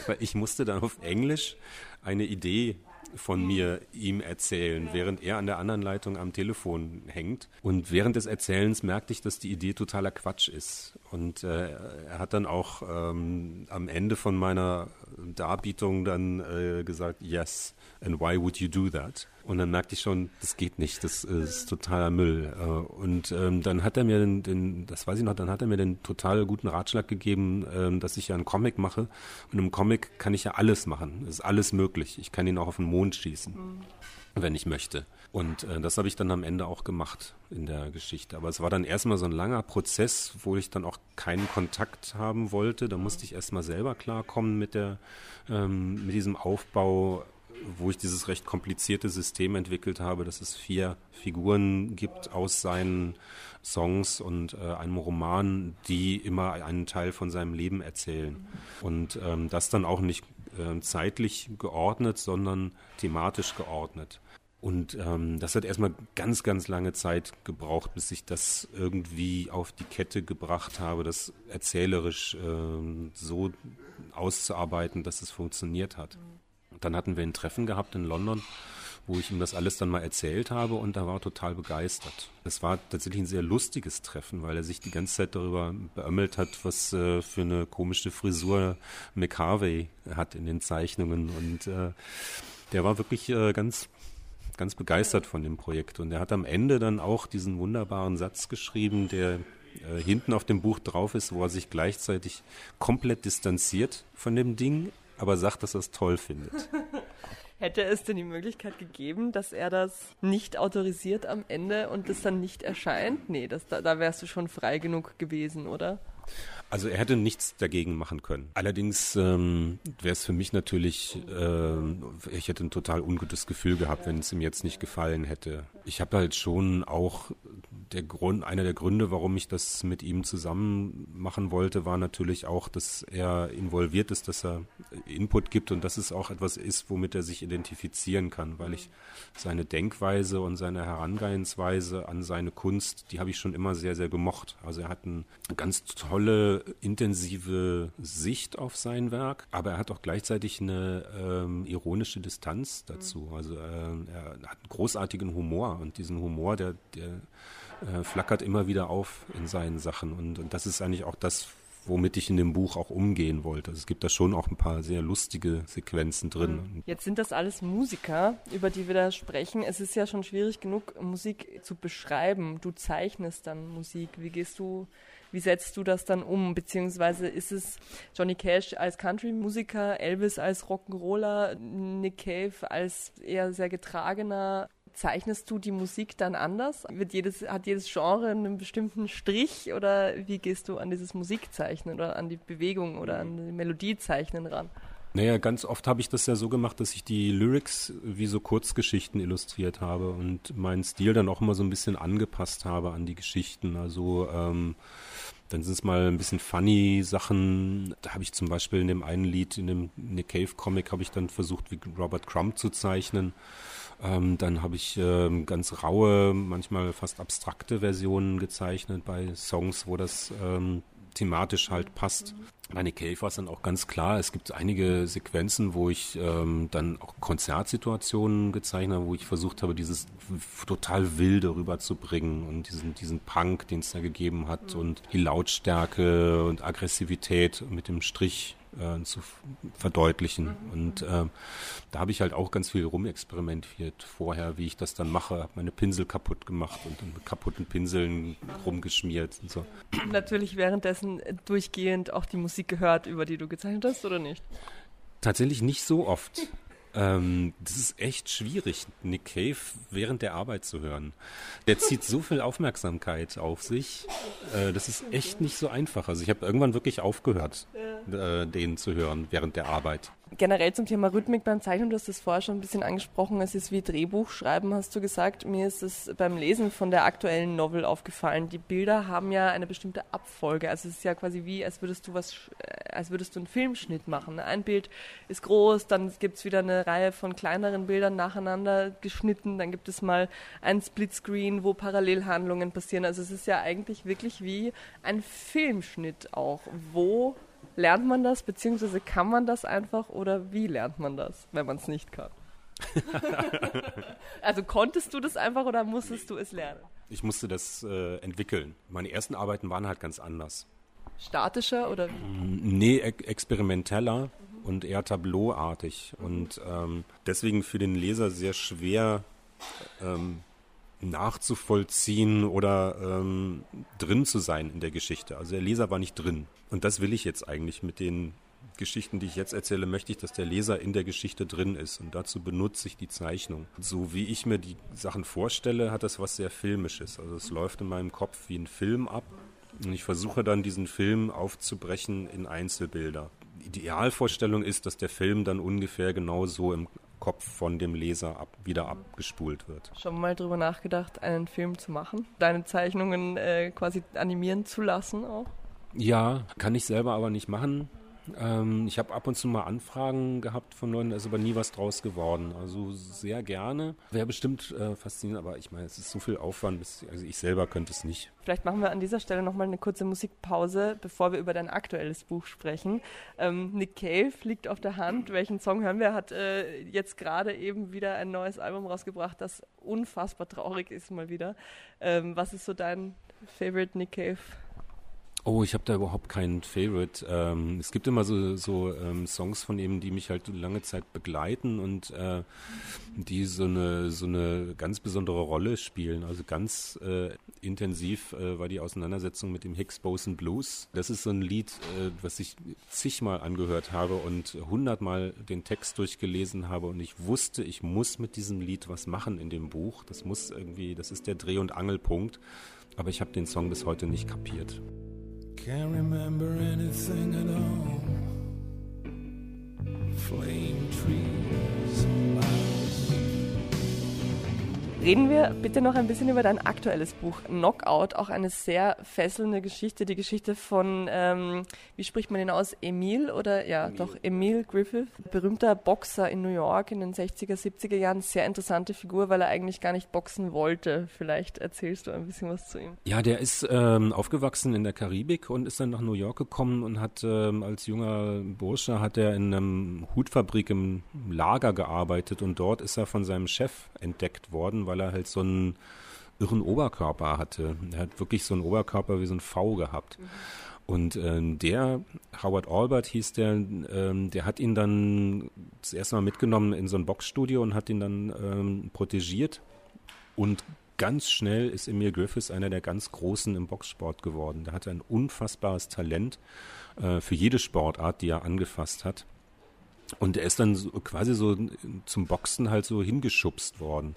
Weil ich musste dann auf Englisch eine Idee von mir ihm erzählen, während er an der anderen Leitung am Telefon hängt. Und während des Erzählens merkte ich, dass die Idee totaler Quatsch ist. Und äh, er hat dann auch ähm, am Ende von meiner Darbietung dann äh, gesagt, yes, and why would you do that? Und dann merkte ich schon, das geht nicht, das ist totaler Müll. Äh, und ähm, dann hat er mir den, den, das weiß ich noch, dann hat er mir den total guten Ratschlag gegeben, ähm, dass ich ja einen Comic mache. Und im Comic kann ich ja alles machen. Es ist alles möglich. Ich kann ihn auch auf den Mond schießen, mhm. wenn ich möchte. Und äh, das habe ich dann am Ende auch gemacht in der Geschichte. Aber es war dann erstmal so ein langer Prozess, wo ich dann auch keinen Kontakt haben wollte. Da musste ich erstmal selber klarkommen mit der, ähm, mit diesem Aufbau wo ich dieses recht komplizierte System entwickelt habe, dass es vier Figuren gibt aus seinen Songs und äh, einem Roman, die immer einen Teil von seinem Leben erzählen. Und ähm, das dann auch nicht äh, zeitlich geordnet, sondern thematisch geordnet. Und ähm, das hat erstmal ganz, ganz lange Zeit gebraucht, bis ich das irgendwie auf die Kette gebracht habe, das erzählerisch äh, so auszuarbeiten, dass es funktioniert hat. Dann hatten wir ein Treffen gehabt in London, wo ich ihm das alles dann mal erzählt habe und er war total begeistert. Es war tatsächlich ein sehr lustiges Treffen, weil er sich die ganze Zeit darüber beömmelt hat, was äh, für eine komische Frisur McHarvey hat in den Zeichnungen und äh, der war wirklich äh, ganz ganz begeistert von dem Projekt und er hat am Ende dann auch diesen wunderbaren Satz geschrieben, der äh, hinten auf dem Buch drauf ist, wo er sich gleichzeitig komplett distanziert von dem Ding, aber sagt, dass er es toll findet. Hätte es denn die Möglichkeit gegeben, dass er das nicht autorisiert am Ende und das dann nicht erscheint? Nee, das, da, da wärst du schon frei genug gewesen, oder? Also er hätte nichts dagegen machen können. Allerdings ähm, wäre es für mich natürlich, äh, ich hätte ein total ungutes Gefühl gehabt, wenn es ihm jetzt nicht gefallen hätte. Ich habe halt schon auch der Grund, einer der Gründe, warum ich das mit ihm zusammen machen wollte, war natürlich auch, dass er involviert ist, dass er Input gibt und dass es auch etwas ist, womit er sich identifizieren kann, weil ich seine Denkweise und seine Herangehensweise an seine Kunst, die habe ich schon immer sehr, sehr gemocht. Also er hat eine ganz tolle, intensive Sicht auf sein Werk, aber er hat auch gleichzeitig eine ähm, ironische Distanz dazu. Also äh, er hat einen großartigen Humor und diesen Humor, der, der äh, flackert immer wieder auf in seinen Sachen. Und, und das ist eigentlich auch das, womit ich in dem Buch auch umgehen wollte. Also es gibt da schon auch ein paar sehr lustige Sequenzen drin. Mhm. Jetzt sind das alles Musiker, über die wir da sprechen. Es ist ja schon schwierig genug, Musik zu beschreiben. Du zeichnest dann Musik. Wie gehst du, wie setzt du das dann um? Beziehungsweise ist es Johnny Cash als Country-Musiker, Elvis als Rock'n'Roller, Nick Cave als eher sehr getragener Zeichnest du die Musik dann anders? Wird jedes, hat jedes Genre einen bestimmten Strich oder wie gehst du an dieses Musikzeichnen oder an die Bewegung oder an die Melodiezeichnen ran? Naja, ganz oft habe ich das ja so gemacht, dass ich die Lyrics wie so Kurzgeschichten illustriert habe und meinen Stil dann auch immer so ein bisschen angepasst habe an die Geschichten. Also ähm, dann sind es mal ein bisschen funny Sachen. Da habe ich zum Beispiel in dem einen Lied, in dem Nick Cave Comic, habe ich dann versucht, wie Robert Crumb zu zeichnen. Ähm, dann habe ich ähm, ganz raue, manchmal fast abstrakte Versionen gezeichnet bei Songs, wo das ähm, thematisch halt passt. Bei Nick Cave war es dann auch ganz klar, es gibt einige Sequenzen, wo ich ähm, dann auch Konzertsituationen gezeichnet habe, wo ich versucht habe, dieses total Wilde rüberzubringen und diesen, diesen Punk, den es da gegeben hat mhm. und die Lautstärke und Aggressivität mit dem Strich äh, zu verdeutlichen. Und äh, da habe ich halt auch ganz viel rumexperimentiert vorher, wie ich das dann mache. Habe meine Pinsel kaputt gemacht und dann mit kaputten Pinseln rumgeschmiert und so. Natürlich währenddessen durchgehend auch die Musik gehört, über die du gezeichnet hast, oder nicht? Tatsächlich nicht so oft. Ähm, das ist echt schwierig, Nick Cave während der Arbeit zu hören. Der zieht so viel Aufmerksamkeit auf sich. Äh, das ist echt nicht so einfach. Also ich habe irgendwann wirklich aufgehört, äh, den zu hören während der Arbeit generell zum Thema Rhythmik beim Zeichnen, du hast das vorher schon ein bisschen angesprochen, es ist wie Drehbuch schreiben, hast du gesagt. Mir ist es beim Lesen von der aktuellen Novel aufgefallen. Die Bilder haben ja eine bestimmte Abfolge. Also es ist ja quasi wie, als würdest du was, äh, als würdest du einen Filmschnitt machen. Ein Bild ist groß, dann gibt es wieder eine Reihe von kleineren Bildern nacheinander geschnitten, dann gibt es mal ein Splitscreen, wo Parallelhandlungen passieren. Also es ist ja eigentlich wirklich wie ein Filmschnitt auch, wo Lernt man das, beziehungsweise kann man das einfach oder wie lernt man das, wenn man es nicht kann? also konntest du das einfach oder musstest du es lernen? Ich musste das äh, entwickeln. Meine ersten Arbeiten waren halt ganz anders. Statischer oder wie? Nee, e experimenteller mhm. und eher tableauartig. Mhm. Und ähm, deswegen für den Leser sehr schwer ähm, nachzuvollziehen oder ähm, drin zu sein in der Geschichte. Also der Leser war nicht drin. Und das will ich jetzt eigentlich mit den Geschichten, die ich jetzt erzähle, möchte ich, dass der Leser in der Geschichte drin ist. Und dazu benutze ich die Zeichnung. So wie ich mir die Sachen vorstelle, hat das was sehr Filmisches. Also es läuft in meinem Kopf wie ein Film ab. Und ich versuche dann diesen Film aufzubrechen in Einzelbilder. Die Idealvorstellung ist, dass der Film dann ungefähr genauso im Kopf von dem Leser ab, wieder abgespult wird. Schon mal drüber nachgedacht, einen Film zu machen? Deine Zeichnungen äh, quasi animieren zu lassen auch? Ja, kann ich selber aber nicht machen. Ähm, ich habe ab und zu mal Anfragen gehabt von Leuten, da ist aber nie was draus geworden. Also sehr gerne. Wäre bestimmt äh, faszinierend, aber ich meine, es ist so viel Aufwand, bis, also ich selber könnte es nicht. Vielleicht machen wir an dieser Stelle nochmal eine kurze Musikpause, bevor wir über dein aktuelles Buch sprechen. Ähm, Nick Cave liegt auf der Hand. Welchen Song hören wir? Hat äh, jetzt gerade eben wieder ein neues Album rausgebracht, das unfassbar traurig ist mal wieder. Ähm, was ist so dein Favorite Nick Cave? Oh, ich habe da überhaupt keinen Favorite. Ähm, es gibt immer so, so ähm, Songs von ihm, die mich halt lange Zeit begleiten und äh, die so eine, so eine ganz besondere Rolle spielen. Also ganz äh, intensiv äh, war die Auseinandersetzung mit dem Hicks Boson Blues. Das ist so ein Lied, äh, was ich zigmal angehört habe und hundertmal den Text durchgelesen habe und ich wusste, ich muss mit diesem Lied was machen in dem Buch. Das muss irgendwie, das ist der Dreh- und Angelpunkt. Aber ich habe den Song bis heute nicht kapiert. Can't remember anything at all. Flame trees. Reden wir bitte noch ein bisschen über dein aktuelles Buch Knockout, auch eine sehr fesselnde Geschichte, die Geschichte von, ähm, wie spricht man ihn aus, Emil oder ja, Emil. doch Emil Griffith, berühmter Boxer in New York in den 60er, 70er Jahren, sehr interessante Figur, weil er eigentlich gar nicht boxen wollte. Vielleicht erzählst du ein bisschen was zu ihm. Ja, der ist ähm, aufgewachsen in der Karibik und ist dann nach New York gekommen und hat ähm, als junger Bursche hat er in einem Hutfabrik im Lager gearbeitet und dort ist er von seinem Chef entdeckt worden, weil er halt so einen irren Oberkörper hatte. Er hat wirklich so einen Oberkörper wie so ein V gehabt. Mhm. Und äh, der, Howard Albert hieß der, ähm, der hat ihn dann das erste Mal mitgenommen in so ein Boxstudio und hat ihn dann ähm, protegiert. Und ganz schnell ist Emil Griffiths einer der ganz Großen im Boxsport geworden. Der hatte ein unfassbares Talent äh, für jede Sportart, die er angefasst hat. Und er ist dann so, quasi so zum Boxen halt so hingeschubst worden.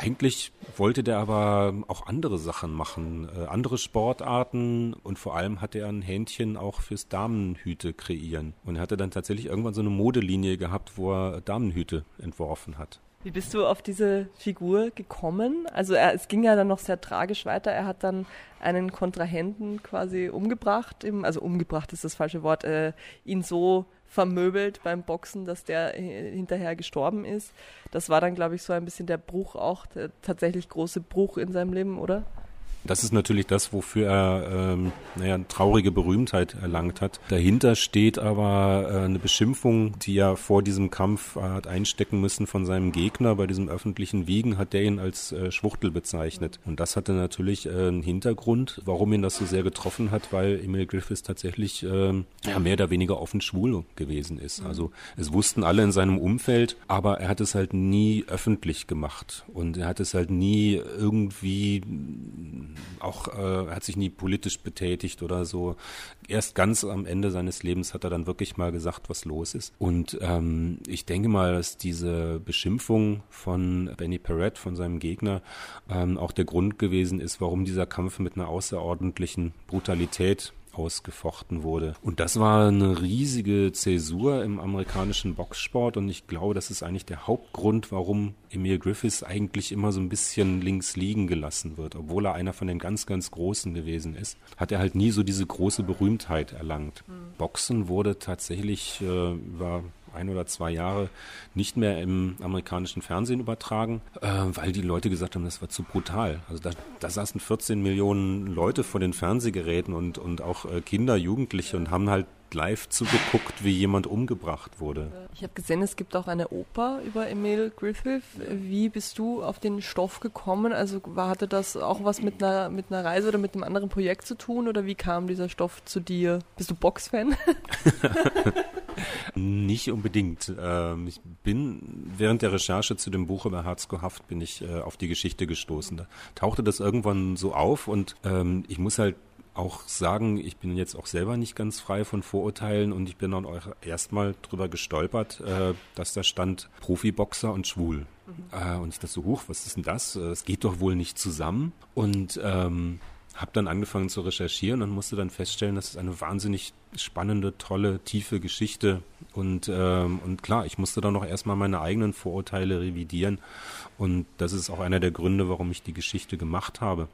Eigentlich wollte der aber auch andere Sachen machen, äh, andere Sportarten und vor allem hatte er ein Händchen auch fürs Damenhüte kreieren. Und er hatte dann tatsächlich irgendwann so eine Modelinie gehabt, wo er Damenhüte entworfen hat. Wie bist du auf diese Figur gekommen? Also er, es ging ja dann noch sehr tragisch weiter. Er hat dann einen Kontrahenten quasi umgebracht, im, also umgebracht ist das falsche Wort, äh, ihn so vermöbelt beim Boxen, dass der hinterher gestorben ist. Das war dann, glaube ich, so ein bisschen der Bruch auch, der tatsächlich große Bruch in seinem Leben, oder? Das ist natürlich das, wofür er ähm, naja, traurige Berühmtheit erlangt hat. Dahinter steht aber äh, eine Beschimpfung, die er vor diesem Kampf äh, hat einstecken müssen von seinem Gegner. Bei diesem öffentlichen Wiegen hat der ihn als äh, Schwuchtel bezeichnet. Und das hatte natürlich äh, einen Hintergrund, warum ihn das so sehr getroffen hat, weil Emil Griffiths tatsächlich äh, ja, mehr oder weniger offen schwul gewesen ist. Also es wussten alle in seinem Umfeld, aber er hat es halt nie öffentlich gemacht. Und er hat es halt nie irgendwie auch äh, hat sich nie politisch betätigt oder so. Erst ganz am Ende seines Lebens hat er dann wirklich mal gesagt, was los ist. Und ähm, ich denke mal, dass diese Beschimpfung von Benny Perret, von seinem Gegner, ähm, auch der Grund gewesen ist, warum dieser Kampf mit einer außerordentlichen Brutalität ausgefochten wurde. Und das war eine riesige Zäsur im amerikanischen Boxsport und ich glaube, das ist eigentlich der Hauptgrund, warum Emil Griffiths eigentlich immer so ein bisschen links liegen gelassen wird. Obwohl er einer von den ganz, ganz Großen gewesen ist, hat er halt nie so diese große Berühmtheit erlangt. Mhm. Boxen wurde tatsächlich äh, über ein oder zwei Jahre nicht mehr im amerikanischen Fernsehen übertragen, äh, weil die Leute gesagt haben, das war zu brutal. Also da, da saßen 14 Millionen Leute vor den Fernsehgeräten und, und auch äh, Kinder, Jugendliche und haben halt live zugeguckt, wie jemand umgebracht wurde. Ich habe gesehen, es gibt auch eine Oper über Emil Griffith. Wie bist du auf den Stoff gekommen? Also hatte das auch was mit einer, mit einer Reise oder mit einem anderen Projekt zu tun oder wie kam dieser Stoff zu dir? Bist du Boxfan? Nicht unbedingt. Ähm, ich bin während der Recherche zu dem Buch über Herzko Haft bin ich äh, auf die Geschichte gestoßen. Da tauchte das irgendwann so auf und ähm, ich muss halt auch sagen, ich bin jetzt auch selber nicht ganz frei von Vorurteilen und ich bin dann auch erstmal drüber gestolpert, äh, dass da stand Profiboxer und schwul. Mhm. Äh, und ich dachte so, huch, was ist denn das? Es geht doch wohl nicht zusammen. Und ähm, habe dann angefangen zu recherchieren und musste dann feststellen, dass es eine wahnsinnig spannende, tolle, tiefe Geschichte und ähm, und klar, ich musste dann noch erstmal meine eigenen Vorurteile revidieren und das ist auch einer der Gründe, warum ich die Geschichte gemacht habe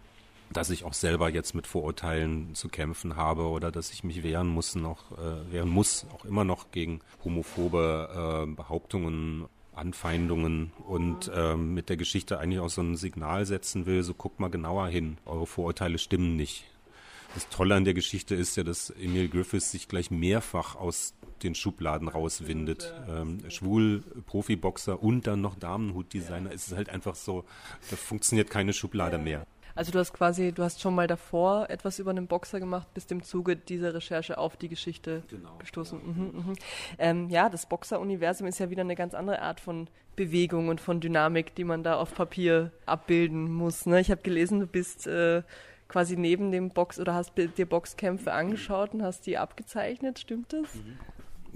dass ich auch selber jetzt mit Vorurteilen zu kämpfen habe oder dass ich mich wehren muss, noch äh, wehren muss, auch immer noch gegen homophobe äh, Behauptungen, Anfeindungen und ähm, mit der Geschichte eigentlich auch so ein Signal setzen will, so guckt mal genauer hin, eure Vorurteile stimmen nicht. Das Tolle an der Geschichte ist ja, dass Emil Griffiths sich gleich mehrfach aus den Schubladen rauswindet. Ähm, schwul, Profiboxer und dann noch Damenhutdesigner. Es ist halt einfach so, da funktioniert keine Schublade mehr. Also du hast quasi, du hast schon mal davor etwas über einen Boxer gemacht, bist im Zuge dieser Recherche auf die Geschichte genau, gestoßen. Genau. Mhm, mhm. Ähm, ja, das Boxer-Universum ist ja wieder eine ganz andere Art von Bewegung und von Dynamik, die man da auf Papier abbilden muss. Ne? Ich habe gelesen, du bist äh, quasi neben dem Box oder hast dir Boxkämpfe angeschaut und hast die abgezeichnet, stimmt das? Mhm.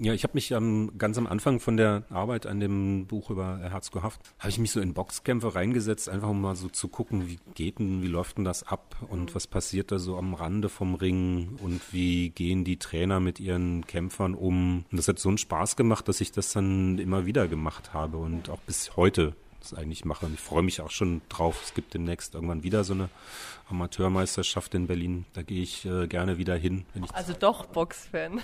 Ja, ich habe mich ähm, ganz am Anfang von der Arbeit an dem Buch über Herzko Haft, habe ich mich so in Boxkämpfe reingesetzt, einfach um mal so zu gucken, wie geht denn, wie läuft denn das ab und was passiert da so am Rande vom Ring und wie gehen die Trainer mit ihren Kämpfern um. Und das hat so einen Spaß gemacht, dass ich das dann immer wieder gemacht habe und auch bis heute das eigentlich mache. Und ich freue mich auch schon drauf. Es gibt demnächst irgendwann wieder so eine Amateurmeisterschaft in Berlin. Da gehe ich äh, gerne wieder hin. also doch Boxfan.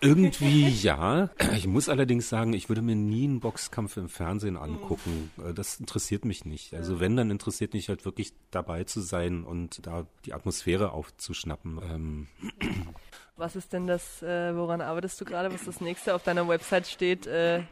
Irgendwie ja. Ich muss allerdings sagen, ich würde mir nie einen Boxkampf im Fernsehen angucken. Mhm. Das interessiert mich nicht. Also wenn, dann interessiert mich halt wirklich dabei zu sein und da die Atmosphäre aufzuschnappen. Ähm. Was ist denn das, äh, woran arbeitest du gerade, was das nächste auf deiner Website steht? Äh,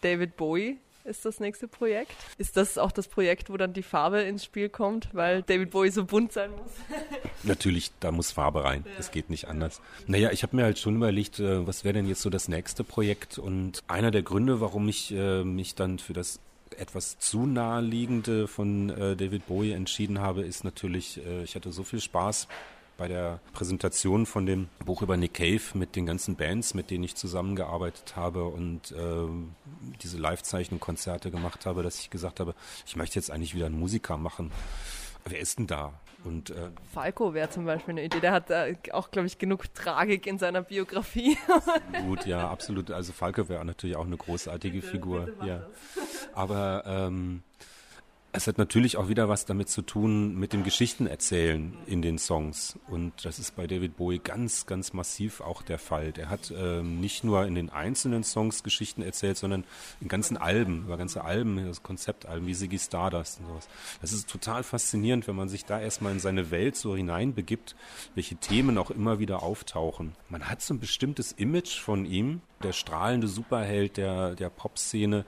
David Bowie ist das nächste Projekt. Ist das auch das Projekt, wo dann die Farbe ins Spiel kommt, weil David Bowie so bunt sein muss? Natürlich, da muss Farbe rein. Es ja. geht nicht anders. Naja, ich habe mir halt schon überlegt, äh, was wäre denn jetzt so das nächste Projekt? Und einer der Gründe, warum ich äh, mich dann für das etwas zu naheliegende von äh, David Bowie entschieden habe, ist natürlich, ich hatte so viel Spaß bei der Präsentation von dem Buch über Nick Cave mit den ganzen Bands, mit denen ich zusammengearbeitet habe und äh, diese Live-Zeichnung-Konzerte gemacht habe, dass ich gesagt habe, ich möchte jetzt eigentlich wieder einen Musiker machen. Wer ist denn da? Und, äh, Falco wäre zum Beispiel eine Idee. Der hat äh, auch, glaube ich, genug Tragik in seiner Biografie. Gut, ja, absolut. Also Falco wäre natürlich auch eine großartige bitte, Figur. Bitte ja. Aber ähm, es hat natürlich auch wieder was damit zu tun mit dem Geschichtenerzählen in den Songs. Und das ist bei David Bowie ganz, ganz massiv auch der Fall. Der hat ähm, nicht nur in den einzelnen Songs Geschichten erzählt, sondern in ganzen Alben, über ganze Alben, das Konzeptalben wie Ziggy Stardust und sowas. Das ist total faszinierend, wenn man sich da erstmal in seine Welt so hineinbegibt, welche Themen auch immer wieder auftauchen. Man hat so ein bestimmtes Image von ihm, der strahlende Superheld der, der Popszene.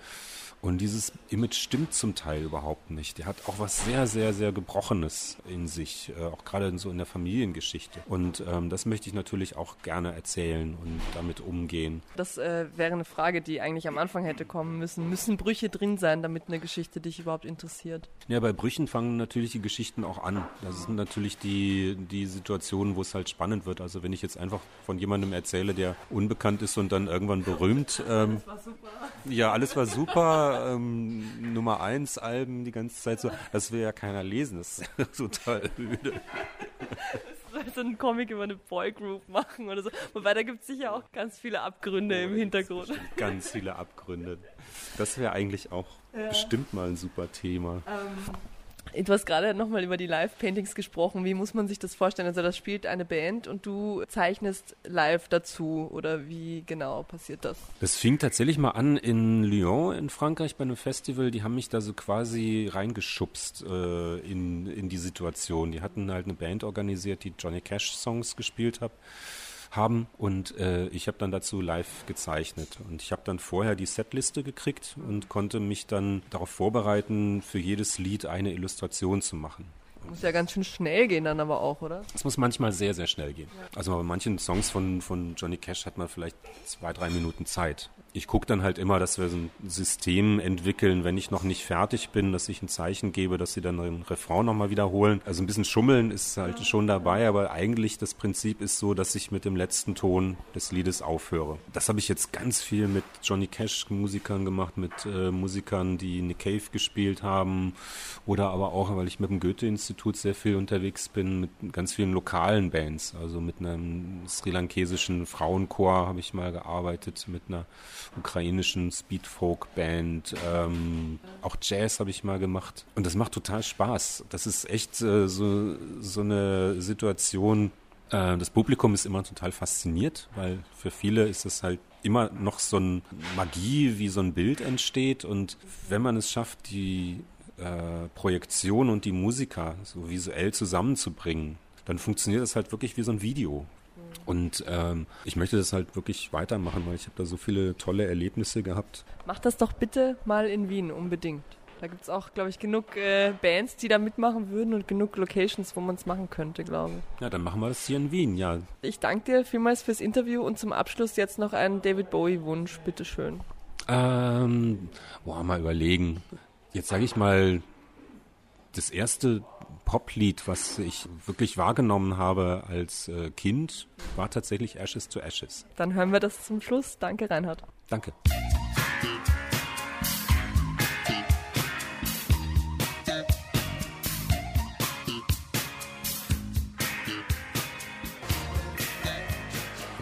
Und dieses Image stimmt zum Teil überhaupt nicht. Der hat auch was sehr, sehr, sehr Gebrochenes in sich, äh, auch gerade so in der Familiengeschichte. Und ähm, das möchte ich natürlich auch gerne erzählen und damit umgehen. Das äh, wäre eine Frage, die eigentlich am Anfang hätte kommen müssen. Müssen Brüche drin sein, damit eine Geschichte dich überhaupt interessiert? Ja, bei Brüchen fangen natürlich die Geschichten auch an. Das sind natürlich die, die Situationen, wo es halt spannend wird. Also wenn ich jetzt einfach von jemandem erzähle, der unbekannt ist und dann irgendwann berühmt. Ähm, alles war super. Ja, alles war super ähm, Nummer 1 Alben die ganze Zeit so, das will ja keiner lesen, das ist total öde. so einen Comic über eine Boygroup machen oder so. Wobei da gibt es sicher auch ganz viele Abgründe oh, im Hintergrund. Ganz viele Abgründe. Das wäre eigentlich auch ja. bestimmt mal ein super Thema. Ähm, Du hast gerade nochmal über die Live-Paintings gesprochen. Wie muss man sich das vorstellen? Also das spielt eine Band und du zeichnest live dazu oder wie genau passiert das? Das fing tatsächlich mal an in Lyon in Frankreich bei einem Festival. Die haben mich da so quasi reingeschubst äh, in, in die Situation. Die hatten halt eine Band organisiert, die Johnny Cash Songs gespielt hat haben und äh, ich habe dann dazu live gezeichnet und ich habe dann vorher die Setliste gekriegt und konnte mich dann darauf vorbereiten, für jedes Lied eine Illustration zu machen. Muss ja ganz schön schnell gehen dann aber auch, oder? Es muss manchmal sehr, sehr schnell gehen. Ja. Also bei manchen Songs von, von Johnny Cash hat man vielleicht zwei, drei Minuten Zeit. Ich gucke dann halt immer, dass wir so ein System entwickeln, wenn ich noch nicht fertig bin, dass ich ein Zeichen gebe, dass sie dann den Refrain nochmal wiederholen. Also ein bisschen Schummeln ist halt schon dabei, aber eigentlich das Prinzip ist so, dass ich mit dem letzten Ton des Liedes aufhöre. Das habe ich jetzt ganz viel mit Johnny Cash Musikern gemacht, mit äh, Musikern, die Nick Cave gespielt haben oder aber auch, weil ich mit dem Goethe-Institut sehr viel unterwegs bin, mit ganz vielen lokalen Bands. Also mit einem sri lankesischen Frauenchor habe ich mal gearbeitet, mit einer ukrainischen Speedfolk-Band. Ähm, auch Jazz habe ich mal gemacht. Und das macht total Spaß. Das ist echt äh, so, so eine Situation. Äh, das Publikum ist immer total fasziniert, weil für viele ist es halt immer noch so eine Magie, wie so ein Bild entsteht. Und wenn man es schafft, die äh, Projektion und die Musiker so visuell zusammenzubringen, dann funktioniert das halt wirklich wie so ein Video. Und ähm, ich möchte das halt wirklich weitermachen, weil ich habe da so viele tolle Erlebnisse gehabt. Mach das doch bitte mal in Wien unbedingt. Da gibt es auch, glaube ich, genug äh, Bands, die da mitmachen würden und genug Locations, wo man es machen könnte, glaube ich. Ja, dann machen wir das hier in Wien, ja. Ich danke dir vielmals fürs Interview und zum Abschluss jetzt noch einen David Bowie-Wunsch, bitteschön. Ähm, boah, mal überlegen. Jetzt sage ich mal, das erste Poplied, was ich wirklich wahrgenommen habe als äh, Kind, war tatsächlich Ashes to Ashes. Dann hören wir das zum Schluss. Danke, Reinhard. Danke.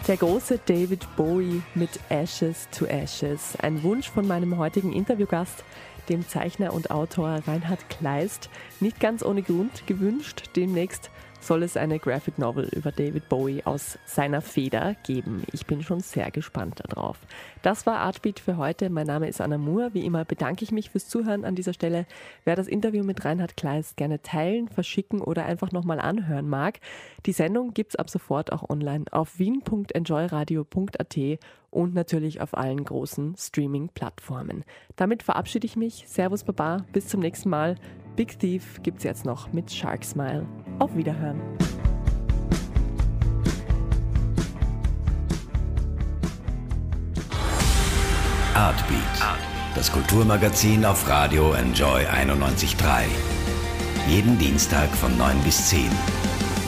Der große David Bowie mit Ashes to Ashes. Ein Wunsch von meinem heutigen Interviewgast, dem Zeichner und Autor Reinhard Kleist, nicht ganz ohne Grund gewünscht. Demnächst soll es eine Graphic Novel über David Bowie aus seiner Feder geben. Ich bin schon sehr gespannt darauf. Das war Artbeat für heute. Mein Name ist Anna Moore. Wie immer bedanke ich mich fürs Zuhören an dieser Stelle. Wer das Interview mit Reinhard Kleist gerne teilen, verschicken oder einfach nochmal anhören mag, die Sendung gibt's ab sofort auch online auf wien.enjoyradio.at und natürlich auf allen großen Streaming-Plattformen. Damit verabschiede ich mich. Servus Baba, bis zum nächsten Mal. Big Thief gibt's jetzt noch mit Shark Smile. Auf Wiederhören. Artbeat, das Kulturmagazin auf Radio Enjoy 91.3. Jeden Dienstag von 9 bis 10.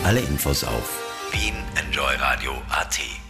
Alle Infos auf wienenjoyradio.at.